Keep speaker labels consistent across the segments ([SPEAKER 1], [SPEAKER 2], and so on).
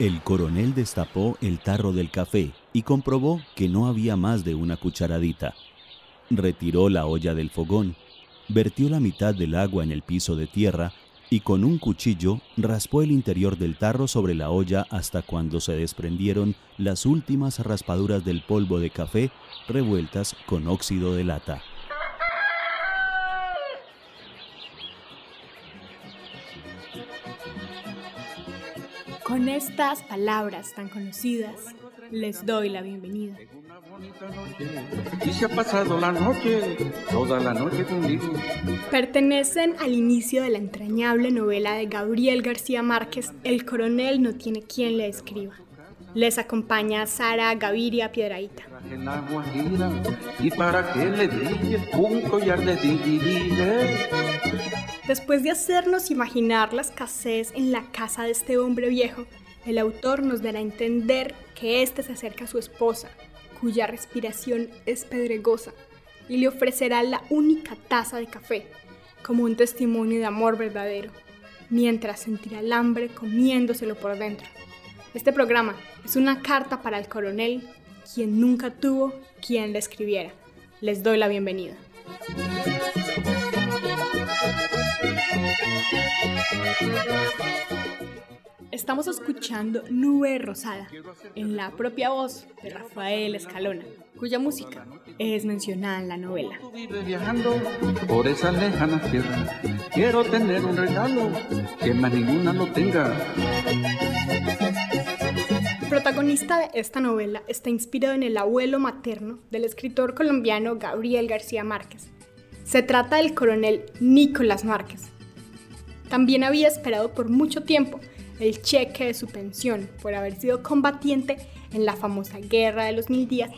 [SPEAKER 1] El coronel destapó el tarro del café y comprobó que no había más de una cucharadita. Retiró la olla del fogón, vertió la mitad del agua en el piso de tierra y con un cuchillo raspó el interior del tarro sobre la olla hasta cuando se desprendieron las últimas raspaduras del polvo de café revueltas con óxido de lata.
[SPEAKER 2] Con estas palabras tan conocidas, les doy la bienvenida.
[SPEAKER 3] Y se ha pasado la noche, toda la noche conmigo.
[SPEAKER 2] Pertenecen al inicio de la entrañable novela de Gabriel García Márquez, El coronel no tiene quien le escriba. Les acompaña Sara Gaviria Piedraíta.
[SPEAKER 3] Y para que le un collar de.
[SPEAKER 2] Después de hacernos imaginar la escasez en la casa de este hombre viejo, el autor nos dará a entender que éste se acerca a su esposa, cuya respiración es pedregosa, y le ofrecerá la única taza de café, como un testimonio de amor verdadero, mientras sentirá el hambre comiéndoselo por dentro. Este programa es una carta para el coronel, quien nunca tuvo quien le escribiera. Les doy la bienvenida. Estamos escuchando Nube Rosada en la propia voz de Rafael Escalona, cuya música es mencionada en la novela.
[SPEAKER 3] Vive viajando por esas lejanas tierras. Quiero tener un regalo que más ninguna lo tenga.
[SPEAKER 2] El protagonista de esta novela está inspirado en el abuelo materno del escritor colombiano Gabriel García Márquez. Se trata del coronel Nicolás Márquez. También había esperado por mucho tiempo el cheque de su pensión por haber sido combatiente en la famosa Guerra de los Mil Días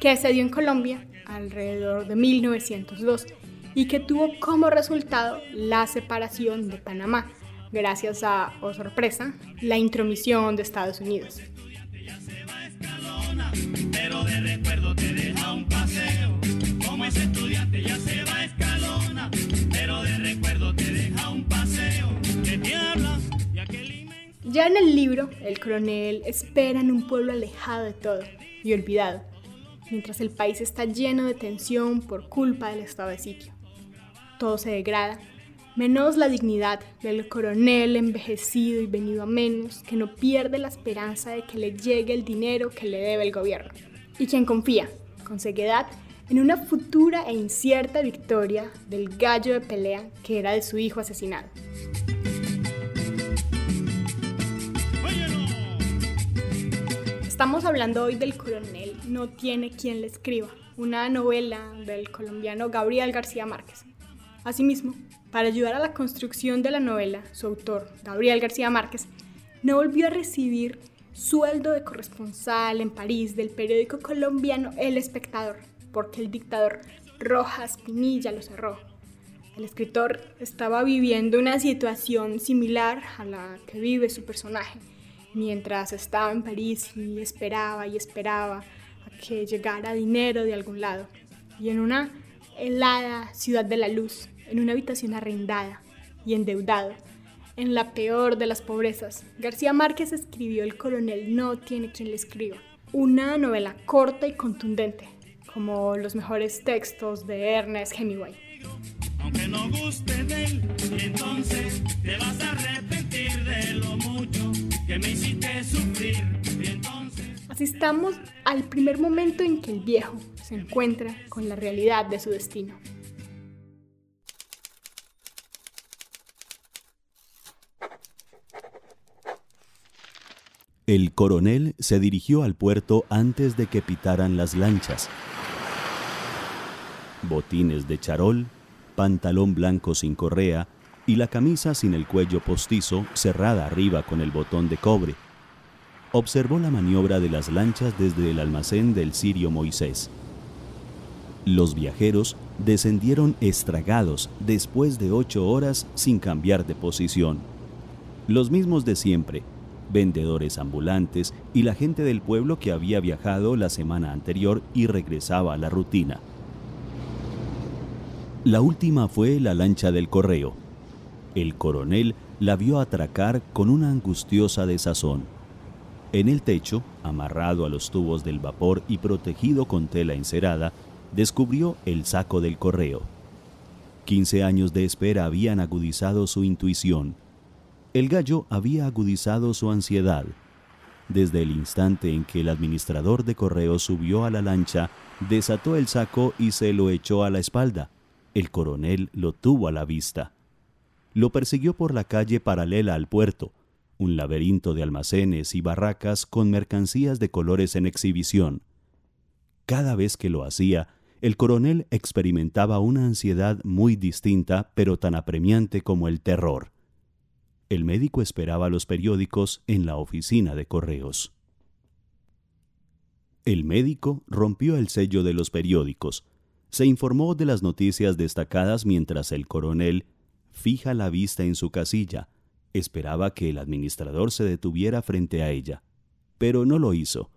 [SPEAKER 2] que se dio en Colombia alrededor de 1902 y que tuvo como resultado la separación de Panamá, gracias a, oh sorpresa, la intromisión de Estados Unidos.
[SPEAKER 4] Ya
[SPEAKER 2] en el libro, el coronel espera en un pueblo alejado de todo y olvidado, mientras el país está lleno de tensión por culpa del estado de sitio. Todo se degrada, menos la dignidad del coronel envejecido y venido a menos, que no pierde la esperanza de que le llegue el dinero que le debe el gobierno, y quien confía, con ceguedad, en una futura e incierta victoria del gallo de pelea que era de su hijo asesinado. Estamos hablando hoy del coronel No tiene quien le escriba, una novela del colombiano Gabriel García Márquez. Asimismo, para ayudar a la construcción de la novela, su autor, Gabriel García Márquez, no volvió a recibir sueldo de corresponsal en París del periódico colombiano El Espectador, porque el dictador Rojas Pinilla lo cerró. El escritor estaba viviendo una situación similar a la que vive su personaje, mientras estaba en París y esperaba y esperaba a que llegara dinero de algún lado. Y en una helada ciudad de la luz, en una habitación arrendada y endeudado, en la peor de las pobrezas, García Márquez escribió El coronel no tiene quien le escriba, una novela corta y contundente, como los mejores textos de Ernest Hemingway.
[SPEAKER 4] Aunque no guste de él, entonces te vas a arrepentir de lo mucho que me hiciste sufrir. Y entonces.
[SPEAKER 2] Asistamos al primer momento en que el viejo se encuentra con la realidad de su destino.
[SPEAKER 1] El coronel se dirigió al puerto antes de que pitaran las lanchas. Botines de charol, pantalón blanco sin correa y la camisa sin el cuello postizo cerrada arriba con el botón de cobre. Observó la maniobra de las lanchas desde el almacén del sirio Moisés. Los viajeros descendieron estragados después de ocho horas sin cambiar de posición. Los mismos de siempre, vendedores ambulantes y la gente del pueblo que había viajado la semana anterior y regresaba a la rutina. La última fue la lancha del correo. El coronel la vio atracar con una angustiosa desazón. En el techo, amarrado a los tubos del vapor y protegido con tela encerada, descubrió el saco del correo. Quince años de espera habían agudizado su intuición. El gallo había agudizado su ansiedad. Desde el instante en que el administrador de correo subió a la lancha, desató el saco y se lo echó a la espalda. El coronel lo tuvo a la vista. Lo persiguió por la calle paralela al puerto, un laberinto de almacenes y barracas con mercancías de colores en exhibición. Cada vez que lo hacía, el coronel experimentaba una ansiedad muy distinta, pero tan apremiante como el terror. El médico esperaba los periódicos en la oficina de correos. El médico rompió el sello de los periódicos. Se informó de las noticias destacadas mientras el coronel, fija la vista en su casilla, esperaba que el administrador se detuviera frente a ella. Pero no lo hizo.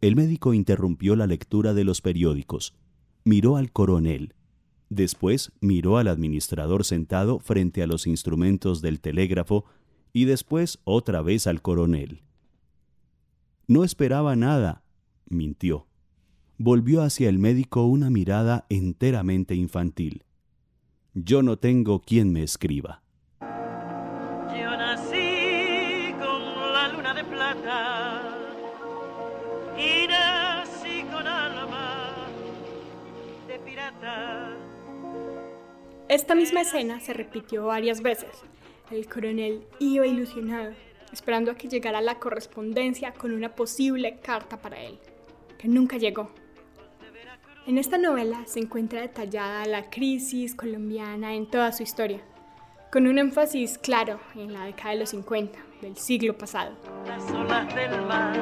[SPEAKER 1] El médico interrumpió la lectura de los periódicos miró al coronel. Después miró al administrador sentado frente a los instrumentos del telégrafo y después otra vez al coronel. No esperaba nada, mintió. Volvió hacia el médico una mirada enteramente infantil. Yo no tengo quien me escriba.
[SPEAKER 5] Yo nací con la luna de plata y nací con alma de pirata.
[SPEAKER 2] Esta misma escena se repitió varias veces. El coronel iba ilusionado, esperando a que llegara la correspondencia con una posible carta para él, que nunca llegó. En esta novela se encuentra detallada la crisis colombiana en toda su historia, con un énfasis claro en la década de los 50 del siglo pasado.
[SPEAKER 5] Las olas del mar.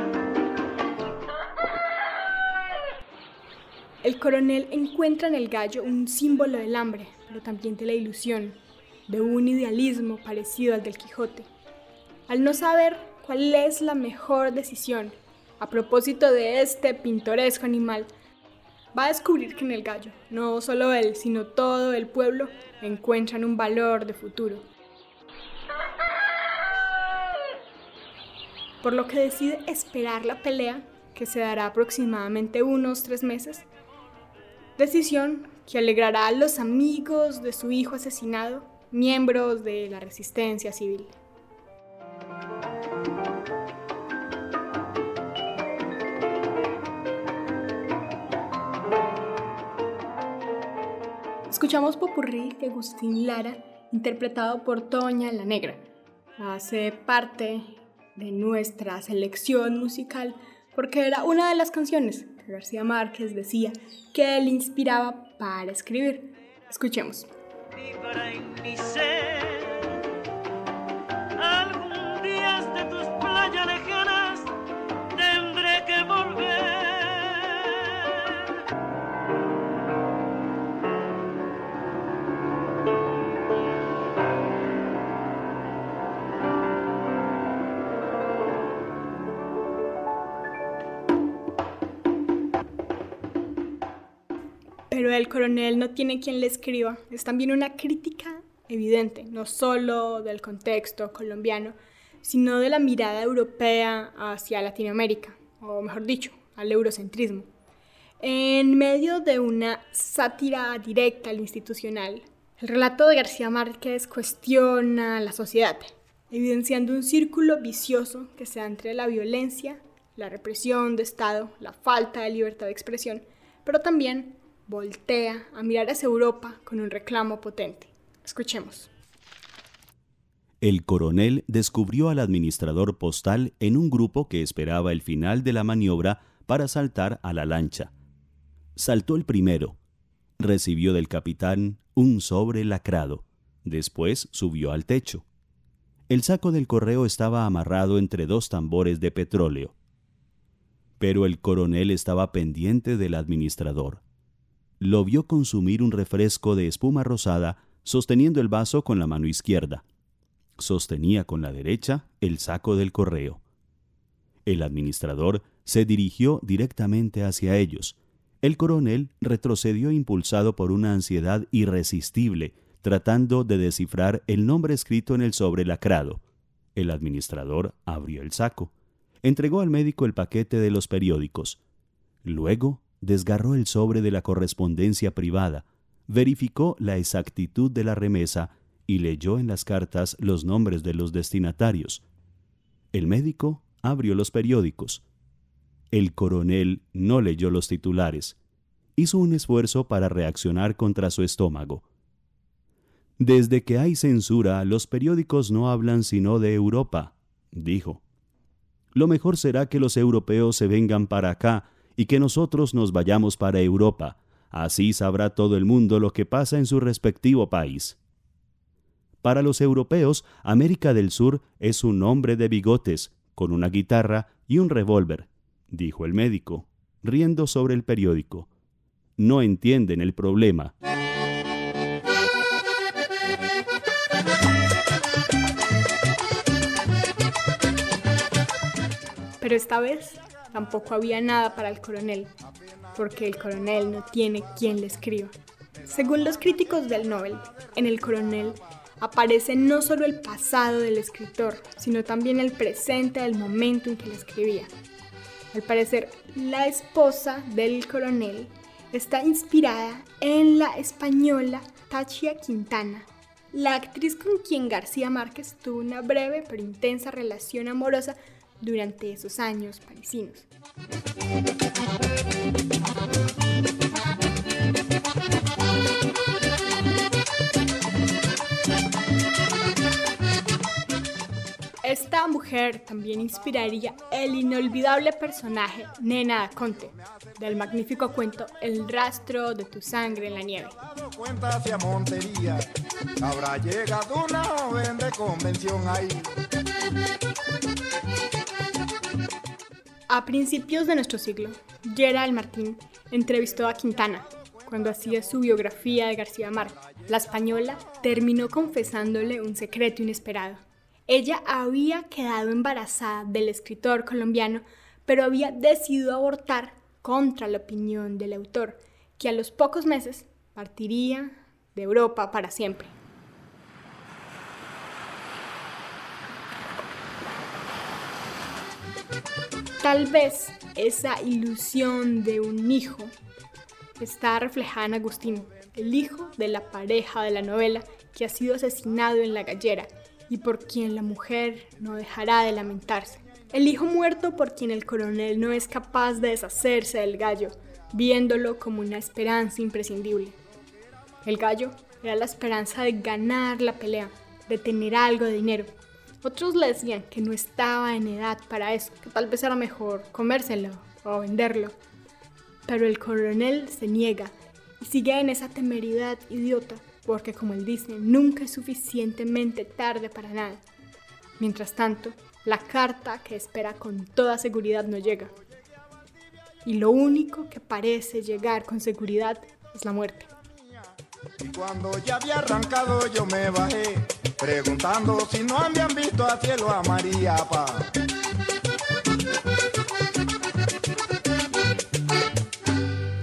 [SPEAKER 2] El coronel encuentra en el gallo un símbolo del hambre, pero también de la ilusión, de un idealismo parecido al del Quijote. Al no saber cuál es la mejor decisión a propósito de este pintoresco animal, va a descubrir que en el gallo, no solo él, sino todo el pueblo, encuentran un valor de futuro. Por lo que decide esperar la pelea, que se dará aproximadamente unos tres meses, decisión que alegrará a los amigos de su hijo asesinado, miembros de la resistencia civil. Escuchamos Popurrí de Agustín Lara, interpretado por Toña la Negra. Hace parte de nuestra selección musical porque era una de las canciones que García Márquez decía que él inspiraba para escribir. Escuchemos. Pero el coronel no tiene quien le escriba. Es también una crítica evidente, no solo del contexto colombiano, sino de la mirada europea hacia Latinoamérica, o mejor dicho, al eurocentrismo. En medio de una sátira directa al institucional, el relato de García Márquez cuestiona la sociedad, evidenciando un círculo vicioso que se da entre la violencia, la represión de Estado, la falta de libertad de expresión, pero también voltea a mirar hacia Europa con un reclamo potente. Escuchemos.
[SPEAKER 1] El coronel descubrió al administrador postal en un grupo que esperaba el final de la maniobra para saltar a la lancha. Saltó el primero. Recibió del capitán un sobre lacrado. Después subió al techo. El saco del correo estaba amarrado entre dos tambores de petróleo. Pero el coronel estaba pendiente del administrador. Lo vio consumir un refresco de espuma rosada sosteniendo el vaso con la mano izquierda. Sostenía con la derecha el saco del correo. El administrador se dirigió directamente hacia ellos. El coronel retrocedió impulsado por una ansiedad irresistible, tratando de descifrar el nombre escrito en el sobre lacrado. El administrador abrió el saco. entregó al médico el paquete de los periódicos. Luego desgarró el sobre de la correspondencia privada, verificó la exactitud de la remesa y leyó en las cartas los nombres de los destinatarios. El médico abrió los periódicos. El coronel no leyó los titulares. Hizo un esfuerzo para reaccionar contra su estómago. Desde que hay censura, los periódicos no hablan sino de Europa, dijo. Lo mejor será que los europeos se vengan para acá y que nosotros nos vayamos para Europa. Así sabrá todo el mundo lo que pasa en su respectivo país. Para los europeos, América del Sur es un hombre de bigotes, con una guitarra y un revólver, dijo el médico, riendo sobre el periódico. No entienden el problema.
[SPEAKER 2] Pero esta vez tampoco había nada para el coronel, porque el coronel no tiene quien le escriba. Según los críticos del Nobel, en el coronel aparece no solo el pasado del escritor, sino también el presente del momento en que le escribía. Al parecer, la esposa del coronel está inspirada en la española Tachia Quintana, la actriz con quien García Márquez tuvo una breve pero intensa relación amorosa durante esos años parisinos. Esta mujer también inspiraría el inolvidable personaje Nena Conte del magnífico cuento El rastro de tu sangre en la nieve. Habrá llegado una joven de convención ahí. A principios de nuestro siglo, Gerald Martín entrevistó a Quintana cuando hacía su biografía de García Márquez. La española terminó confesándole un secreto inesperado. Ella había quedado embarazada del escritor colombiano, pero había decidido abortar contra la opinión del autor, que a los pocos meses partiría de Europa para siempre. Tal vez esa ilusión de un hijo está reflejada en Agustín, el hijo de la pareja de la novela que ha sido asesinado en la gallera y por quien la mujer no dejará de lamentarse. El hijo muerto por quien el coronel no es capaz de deshacerse del gallo, viéndolo como una esperanza imprescindible. El gallo era la esperanza de ganar la pelea, de tener algo de dinero, otros le decían que no estaba en edad para eso, que tal vez era mejor comérselo o venderlo. Pero el coronel se niega y sigue en esa temeridad idiota, porque como él dice, nunca es suficientemente tarde para nada. Mientras tanto, la carta que espera con toda seguridad no llega. Y lo único que parece llegar con seguridad es la muerte. Y cuando ya había arrancado yo me bajé, preguntando si no habían visto a cielo a María Pa.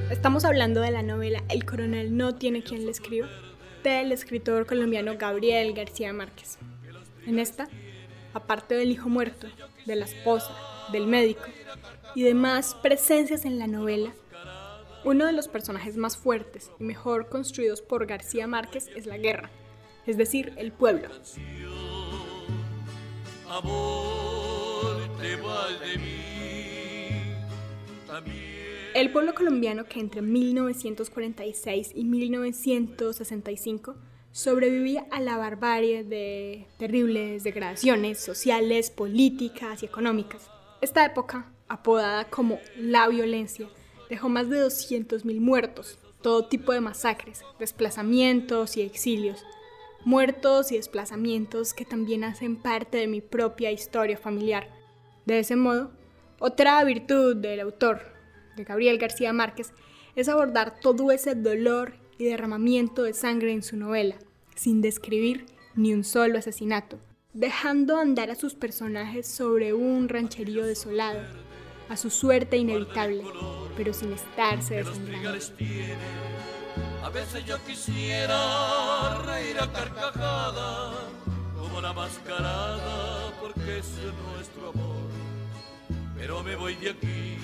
[SPEAKER 2] Estamos hablando de la novela El coronel no tiene quien le escriba, del escritor colombiano Gabriel García Márquez. En esta, aparte del hijo muerto, de la esposa, del médico y demás presencias en la novela, uno de los personajes más fuertes y mejor construidos por García Márquez es la guerra, es decir, el pueblo. El pueblo colombiano que entre 1946 y 1965 sobrevivía a la barbarie de terribles degradaciones sociales, políticas y económicas. Esta época, apodada como la violencia, dejó más de 200.000 muertos, todo tipo de masacres, desplazamientos y exilios, muertos y desplazamientos que también hacen parte de mi propia historia familiar. De ese modo, otra virtud del autor, de Gabriel García Márquez, es abordar todo ese dolor y derramamiento de sangre en su novela, sin describir ni un solo asesinato, dejando andar a sus personajes sobre un rancherío desolado, a su suerte inevitable, pero sin estarse desangrando. A veces yo quisiera reír a carcajada, como la mascarada, porque es nuestro amor.
[SPEAKER 6] pero me voy de aquí,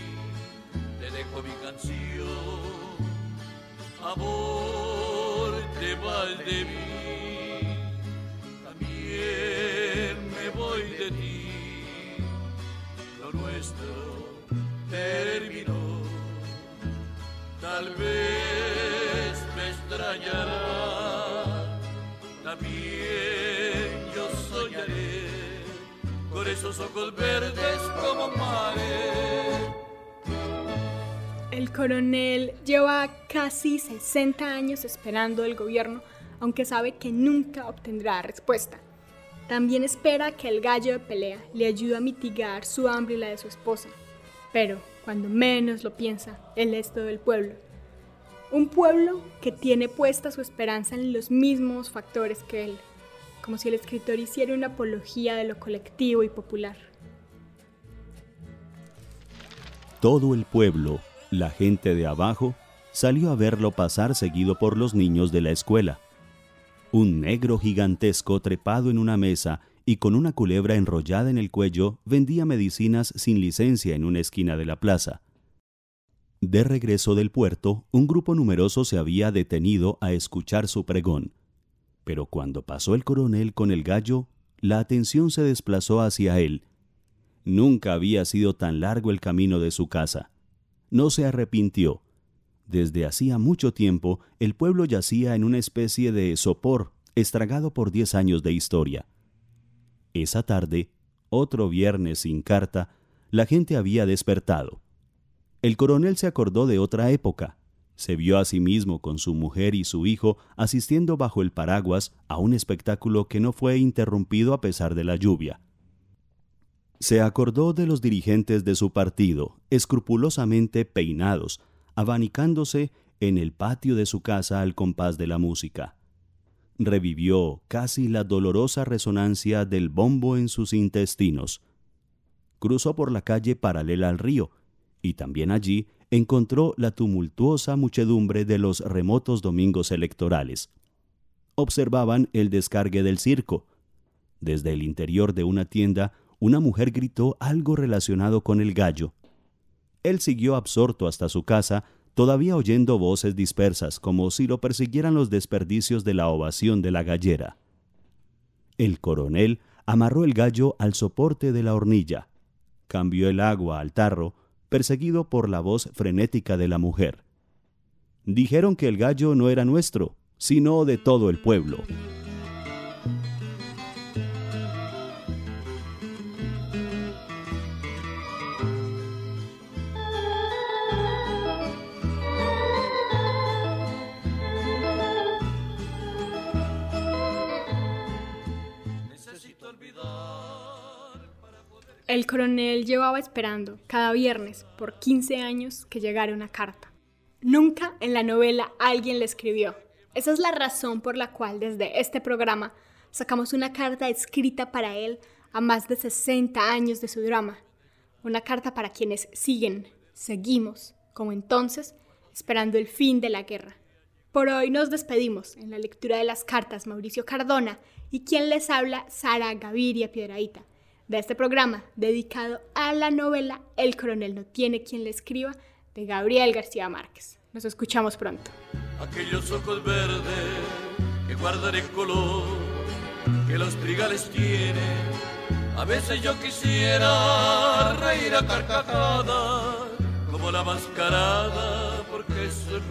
[SPEAKER 6] dejo mi canción. Amor, te vas de mí, también me voy de ti. Lo nuestro terminó, tal vez me extrañará, también yo soñaré con esos ojos verdes como mares.
[SPEAKER 2] El coronel lleva casi 60 años esperando el gobierno, aunque sabe que nunca obtendrá respuesta. También espera que el gallo de pelea le ayude a mitigar su hambre y la de su esposa. Pero, cuando menos lo piensa, él es todo el pueblo. Un pueblo que tiene puesta su esperanza en los mismos factores que él, como si el escritor hiciera una apología de lo colectivo y popular.
[SPEAKER 1] Todo el pueblo, la gente de abajo, salió a verlo pasar seguido por los niños de la escuela. Un negro gigantesco trepado en una mesa y con una culebra enrollada en el cuello vendía medicinas sin licencia en una esquina de la plaza. De regreso del puerto, un grupo numeroso se había detenido a escuchar su pregón. Pero cuando pasó el coronel con el gallo, la atención se desplazó hacia él. Nunca había sido tan largo el camino de su casa. No se arrepintió. Desde hacía mucho tiempo el pueblo yacía en una especie de sopor, estragado por diez años de historia. Esa tarde, otro viernes sin carta, la gente había despertado. El coronel se acordó de otra época. Se vio a sí mismo con su mujer y su hijo asistiendo bajo el paraguas a un espectáculo que no fue interrumpido a pesar de la lluvia. Se acordó de los dirigentes de su partido, escrupulosamente peinados, abanicándose en el patio de su casa al compás de la música. Revivió casi la dolorosa resonancia del bombo en sus intestinos. Cruzó por la calle paralela al río, y también allí encontró la tumultuosa muchedumbre de los remotos domingos electorales. Observaban el descargue del circo. Desde el interior de una tienda, una mujer gritó algo relacionado con el gallo. Él siguió absorto hasta su casa, todavía oyendo voces dispersas, como si lo persiguieran los desperdicios de la ovación de la gallera. El coronel amarró el gallo al soporte de la hornilla, cambió el agua al tarro, perseguido por la voz frenética de la mujer. Dijeron que el gallo no era nuestro, sino de todo el pueblo.
[SPEAKER 2] El coronel llevaba esperando cada viernes por 15 años que llegara una carta. Nunca en la novela alguien le escribió. Esa es la razón por la cual desde este programa sacamos una carta escrita para él a más de 60 años de su drama. Una carta para quienes siguen, seguimos, como entonces, esperando el fin de la guerra. Por hoy nos despedimos en la lectura de las cartas Mauricio Cardona y quien les habla Sara Gaviria Piedraíta de este programa dedicado a la novela El coronel no tiene quien le escriba de Gabriel García Márquez. Nos escuchamos pronto.
[SPEAKER 6] aquellos ojos verdes que guardan el color que los trigales tienen. A veces yo quisiera reír a carcajadas como la mascarada, porque eso es